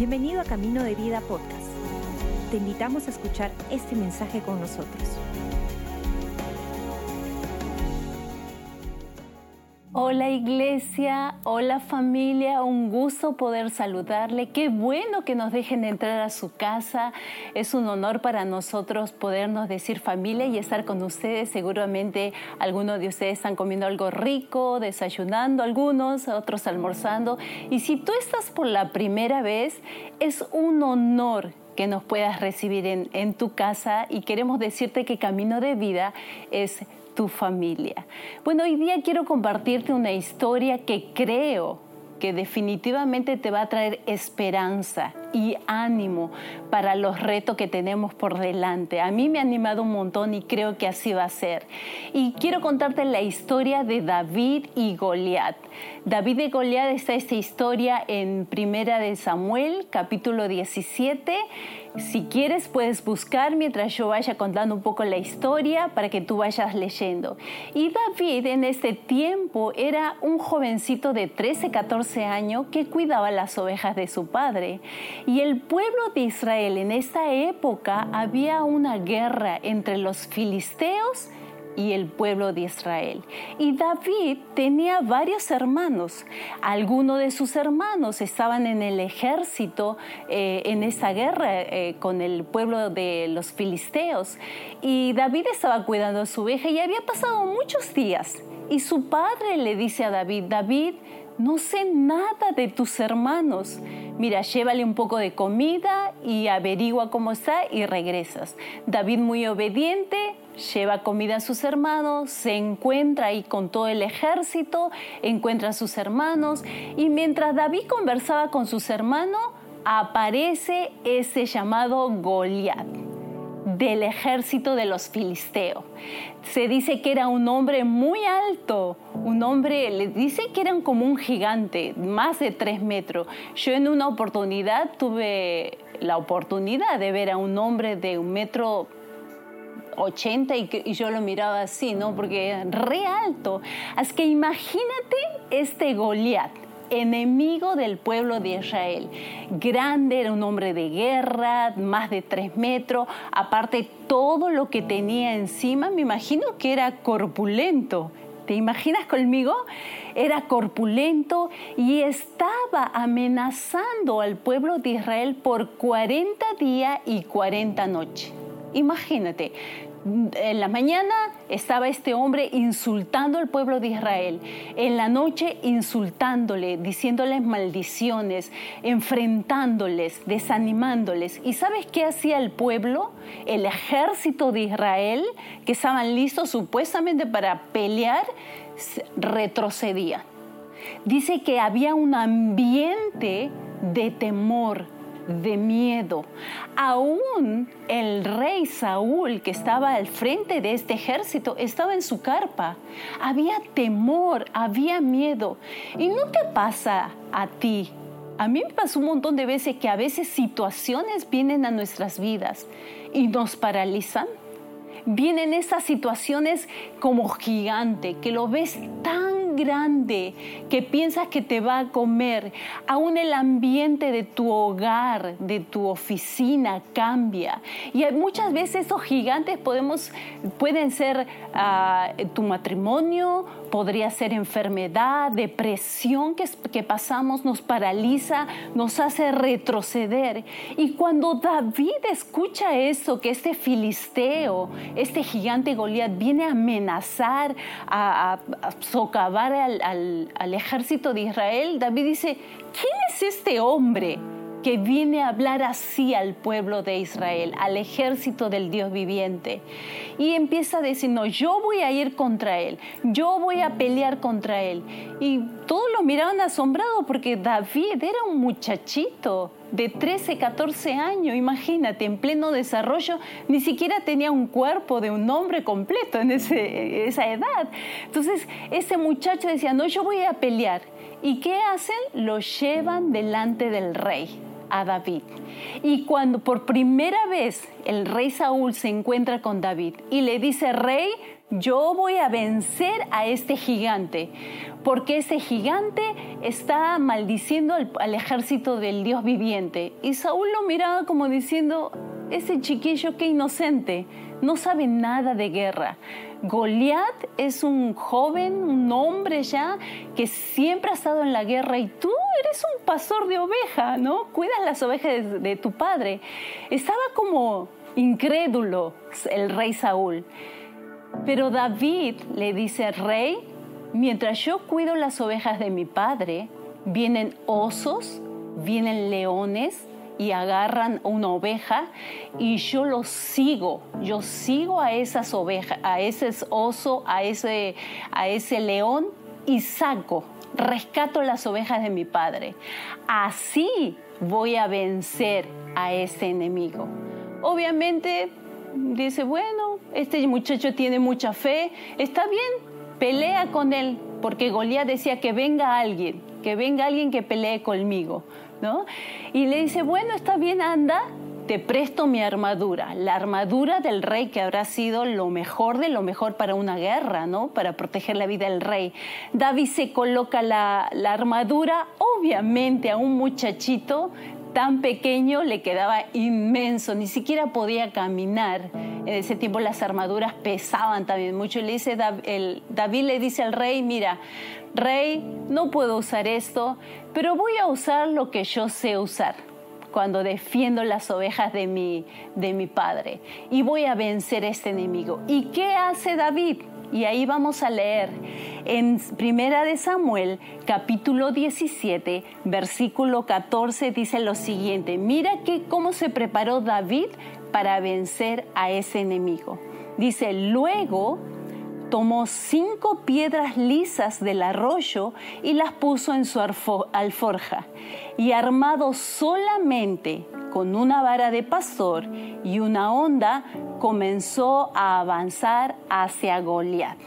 Bienvenido a Camino de Vida Podcast. Te invitamos a escuchar este mensaje con nosotros. Hola iglesia, hola familia, un gusto poder saludarle. Qué bueno que nos dejen entrar a su casa. Es un honor para nosotros podernos decir familia y estar con ustedes. Seguramente algunos de ustedes están comiendo algo rico, desayunando, algunos, otros almorzando. Y si tú estás por la primera vez, es un honor que nos puedas recibir en, en tu casa y queremos decirte que Camino de Vida es tu familia. Bueno, hoy día quiero compartirte una historia que creo que definitivamente te va a traer esperanza y ánimo para los retos que tenemos por delante. A mí me ha animado un montón y creo que así va a ser. Y quiero contarte la historia de David y Goliat. David y Goliat está esta historia en Primera de Samuel, capítulo 17. Si quieres puedes buscar mientras yo vaya contando un poco la historia para que tú vayas leyendo. Y David en este tiempo era un jovencito de 13, 14 años que cuidaba las ovejas de su padre. Y el pueblo de Israel en esta época había una guerra entre los filisteos y el pueblo de Israel. Y David tenía varios hermanos. Algunos de sus hermanos estaban en el ejército eh, en esa guerra eh, con el pueblo de los filisteos. Y David estaba cuidando a su oveja y había pasado muchos días. Y su padre le dice a David, David, no sé nada de tus hermanos. Mira, llévale un poco de comida y averigua cómo está y regresas. David muy obediente, lleva comida a sus hermanos, se encuentra ahí con todo el ejército, encuentra a sus hermanos y mientras David conversaba con sus hermanos, aparece ese llamado Goliat del ejército de los filisteos. Se dice que era un hombre muy alto, un hombre, le dice que era como un gigante, más de tres metros. Yo en una oportunidad tuve la oportunidad de ver a un hombre de un metro 80 y, yo lo miraba así, ¿no? Porque re alto. Así que imagínate este Goliat enemigo del pueblo de Israel. Grande, era un hombre de guerra, más de tres metros, aparte todo lo que tenía encima, me imagino que era corpulento. ¿Te imaginas conmigo? Era corpulento y estaba amenazando al pueblo de Israel por 40 días y 40 noches. Imagínate, en la mañana estaba este hombre insultando al pueblo de Israel, en la noche insultándole, diciéndoles maldiciones, enfrentándoles, desanimándoles. ¿Y sabes qué hacía el pueblo? El ejército de Israel, que estaban listos supuestamente para pelear, retrocedía. Dice que había un ambiente de temor, de miedo. Aún el rey Saúl, que estaba al frente de este ejército, estaba en su carpa. Había temor, había miedo. ¿Y no te pasa a ti? A mí me pasó un montón de veces que a veces situaciones vienen a nuestras vidas y nos paralizan. Vienen esas situaciones como gigante, que lo ves tan grande que piensas que te va a comer, aún el ambiente de tu hogar, de tu oficina cambia. Y muchas veces esos gigantes podemos, pueden ser uh, tu matrimonio, podría ser enfermedad, depresión que, que pasamos, nos paraliza, nos hace retroceder. Y cuando David escucha eso, que este filisteo, este gigante Goliat viene a amenazar, a, socavar al, al, ejército de Israel, David dice, ¿quién es este hombre? Que viene a hablar así al pueblo de Israel, al ejército del Dios viviente. Y empieza a decir, no, yo voy a ir contra él, yo voy a pelear contra él. Y todos lo miraban asombrado porque David era un muchachito de 13, 14 años, imagínate, en pleno desarrollo, ni siquiera tenía un cuerpo de un hombre completo en esa edad. Entonces, ese muchacho decía, no, yo voy a pelear. ¿Y qué hacen? Lo llevan delante del rey a David. Y cuando por primera vez el rey Saúl se encuentra con David y le dice, rey, yo voy a vencer a este gigante, porque ese gigante está maldiciendo al, ejército del Dios viviente. Y Saúl lo miraba como diciendo, ese chiquillo qué inocente, no sabe nada de guerra. Goliat es un joven, un hombre ya, que siempre ha estado en la guerra y tú eres un pastor de oveja, ¿no? Cuidas las ovejas de tu padre. Estaba como incrédulo el rey Saúl. Pero David le dice, rey, mientras yo cuido las ovejas de mi padre, vienen osos, vienen leones y agarran una oveja y yo los sigo, yo sigo a esas ovejas, a ese oso, a ese, a ese león y saco, rescato las ovejas de mi padre. Así voy a vencer a ese enemigo. Obviamente dice, bueno, este muchacho tiene mucha fe, está bien, pelea con él, porque Goliat decía que venga alguien, que venga alguien que pelee conmigo, ¿no? Y le dice, bueno, está bien, anda, te presto mi armadura, la armadura del rey que habrá sido lo mejor de lo mejor para una guerra, ¿no? Para proteger la vida del rey. David se coloca la, la armadura, obviamente a un muchachito tan pequeño le quedaba inmenso, ni siquiera podía caminar. En ese tiempo las armaduras pesaban también mucho. Le dice, David le dice al rey, mira, rey, no puedo usar esto, pero voy a usar lo que yo sé usar cuando defiendo las ovejas de mi, de mi padre y voy a vencer a este enemigo. ¿Y qué hace David? Y ahí vamos a leer en Primera de Samuel, capítulo 17, versículo 14 dice lo siguiente: Mira que cómo se preparó David para vencer a ese enemigo. Dice, luego tomó cinco piedras lisas del arroyo y las puso en su alforja, y armado solamente con una vara de pastor y una onda, comenzó a avanzar hacia Goliat.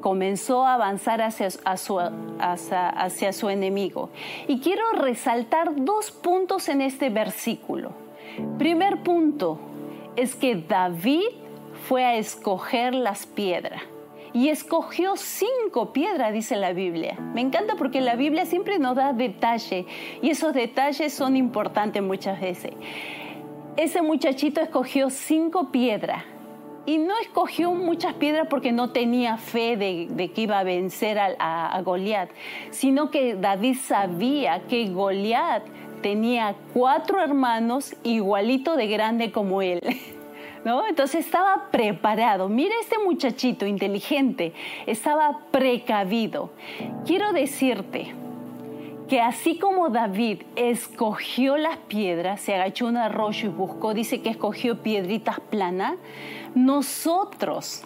Comenzó a avanzar hacia, su, hacia su enemigo. Y quiero resaltar dos puntos en este versículo. Primer punto es que David fue a escoger las piedras y escogió cinco piedras, dice la Biblia. Me encanta porque la Biblia siempre nos da detalle y esos detalles son importantes muchas veces. Ese muchachito escogió cinco piedras y no escogió muchas piedras porque no tenía fe de, que iba a vencer a, a Goliat, sino que David sabía que Goliat tenía cuatro hermanos igualito de grande como él. Entonces estaba preparado. Mira este muchachito inteligente, estaba precavido. Quiero decirte que así como David escogió las piedras, se agachó un arroyo y buscó, dice que escogió piedritas planas, nosotros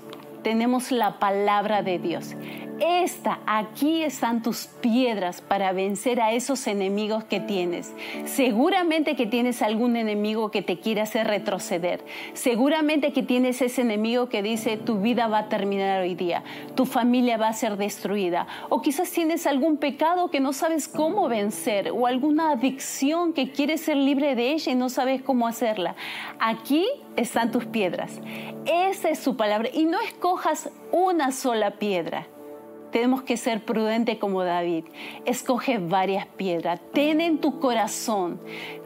tenemos la palabra de Dios. Esta, aquí están tus piedras para vencer a esos enemigos que tienes. Seguramente que tienes algún enemigo que te quiere hacer retroceder. Seguramente que tienes ese enemigo que dice tu vida va a terminar hoy día, tu familia va a ser destruida. O quizás tienes algún pecado que no sabes cómo vencer o alguna adicción que quieres ser libre de ella y no sabes cómo hacerla. Aquí están tus piedras. Esa es su palabra. Y no escojas una sola piedra tenemos que ser prudentes como David. Escoge varias piedras. Ten en tu corazón,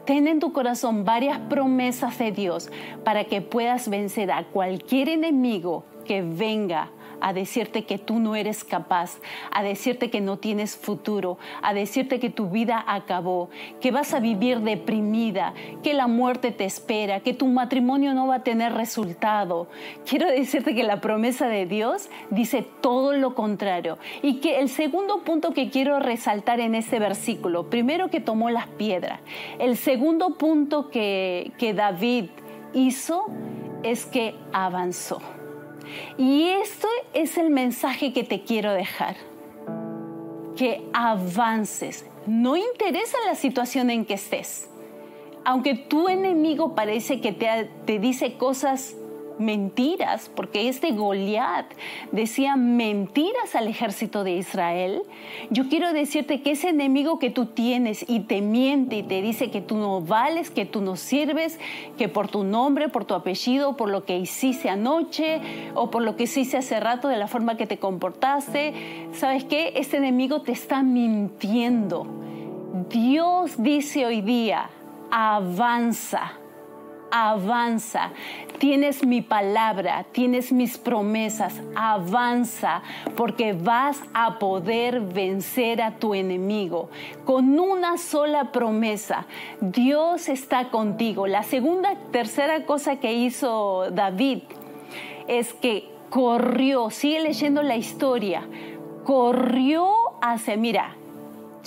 ten en tu corazón varias promesas de Dios para que puedas vencer a cualquier enemigo que venga a decirte que tú no eres capaz, a decirte que no tienes futuro, a decirte que tu vida acabó, que vas a vivir deprimida, que la muerte te espera, que tu matrimonio no va a tener resultado. Quiero decirte que la promesa de Dios dice todo lo contrario. Y que el segundo punto que quiero resaltar en este versículo, primero que tomó las piedras, el segundo punto que, que David hizo es que avanzó. Y esto es el mensaje que te quiero dejar. Que avances. No interesa la situación en que estés. Aunque tu enemigo parece que te, te dice cosas mentiras, porque este Goliat decía mentiras al ejército de Israel, yo quiero decirte que ese enemigo que tú tienes y te miente y te dice que tú no vales, que tú no sirves, que por tu nombre, por tu apellido, por lo que hiciste anoche o por lo que hiciste hace rato, de la forma que te comportaste, ¿sabes qué? Este enemigo te está mintiendo. Dios dice hoy día, avanza avanza. Tienes mi palabra, tienes mis promesas, avanza, porque vas a poder vencer a tu enemigo. Con una sola promesa, Dios está contigo. La segunda, tercera cosa que hizo David es que corrió, sigue leyendo la historia, corrió hacia, mira,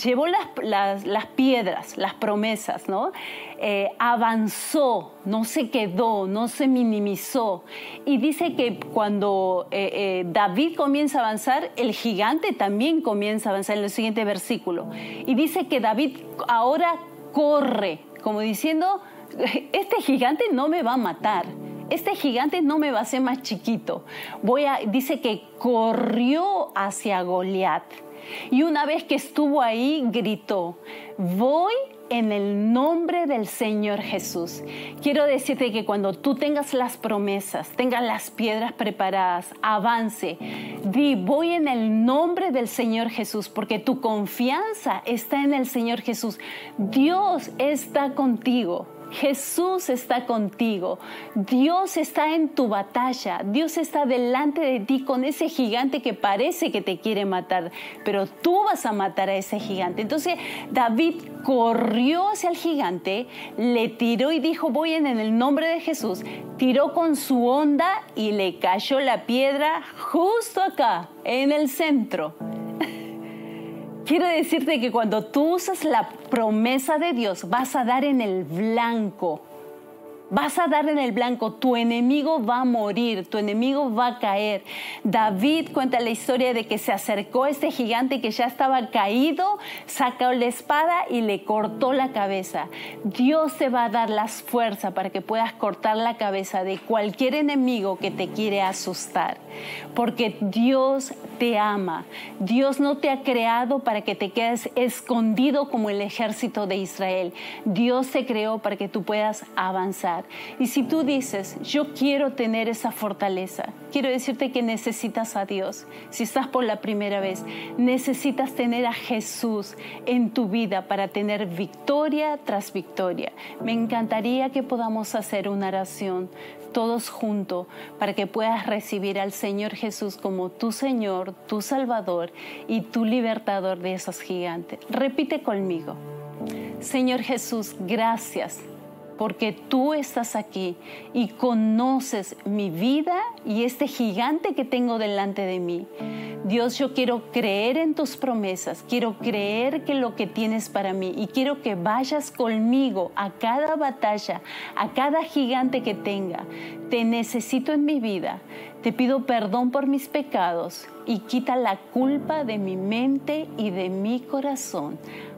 llevó las, piedras, las promesas, ¿no? Eh, avanzó, no se quedó, no se minimizó. Y dice que cuando eh, eh, David comienza a avanzar, el gigante también comienza a avanzar en el siguiente versículo. Y dice que David ahora corre, como diciendo, este gigante no me va a matar. Este gigante no me va a hacer más chiquito. Voy dice que corrió hacia Goliat. Y una vez que estuvo ahí, gritó, voy en el nombre del Señor Jesús. Quiero decirte que cuando tú tengas las promesas, tengas las piedras preparadas, avance, di, voy en el nombre del Señor Jesús, porque tu confianza está en el Señor Jesús. Dios está contigo. Jesús está contigo, Dios está en tu batalla, Dios está delante de ti con ese gigante que parece que te quiere matar, pero tú vas a matar a ese gigante. Entonces David corrió hacia el gigante, le tiró y dijo, voy en el nombre de Jesús, tiró con su onda y le cayó la piedra justo acá, en el centro. Quiero decirte que cuando tú usas la promesa de Dios, vas a dar en el blanco. Vas a dar en el blanco, tu enemigo va a morir, tu enemigo va a caer. David cuenta la historia de que se acercó este gigante que ya estaba caído, sacó la espada y le cortó la cabeza. Dios te va a dar las fuerzas para que puedas cortar la cabeza de cualquier enemigo que te quiere asustar, porque Dios te ama. Dios no te ha creado para que te quedes escondido como el ejército de Israel. Dios te creó para que tú puedas avanzar. Y si tú dices, yo quiero tener esa fortaleza, quiero decirte que necesitas a Dios. Si estás por la primera vez, necesitas tener a Jesús en tu vida para tener victoria tras victoria. Me encantaría que podamos hacer una oración todos juntos para que puedas recibir al Señor Jesús como tu Señor, tu Salvador y tu libertador de esos gigantes. Repite conmigo. Señor Jesús, gracias porque tú estás aquí y conoces mi vida y este gigante que tengo delante de mí. Dios, yo quiero creer en tus promesas, quiero creer que lo que tienes para mí y quiero que vayas conmigo a cada batalla, a cada gigante que tenga. Te necesito en mi vida. Te pido perdón por mis pecados y quita la culpa de mi mente y de mi corazón.